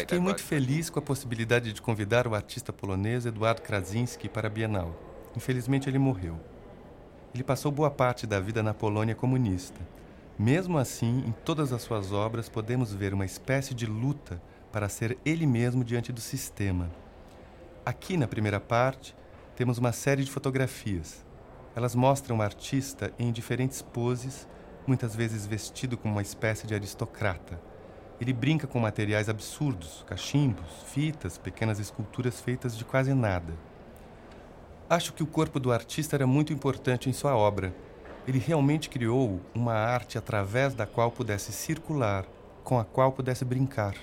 Fiquei muito feliz com a possibilidade de convidar o artista polonês Eduard Krasinski para a Bienal. Infelizmente, ele morreu. Ele passou boa parte da vida na Polônia comunista. Mesmo assim, em todas as suas obras podemos ver uma espécie de luta para ser ele mesmo diante do sistema. Aqui na primeira parte, temos uma série de fotografias. Elas mostram o artista em diferentes poses, muitas vezes vestido como uma espécie de aristocrata. Ele brinca com materiais absurdos, cachimbos, fitas, pequenas esculturas feitas de quase nada. Acho que o corpo do artista era muito importante em sua obra. Ele realmente criou uma arte através da qual pudesse circular, com a qual pudesse brincar.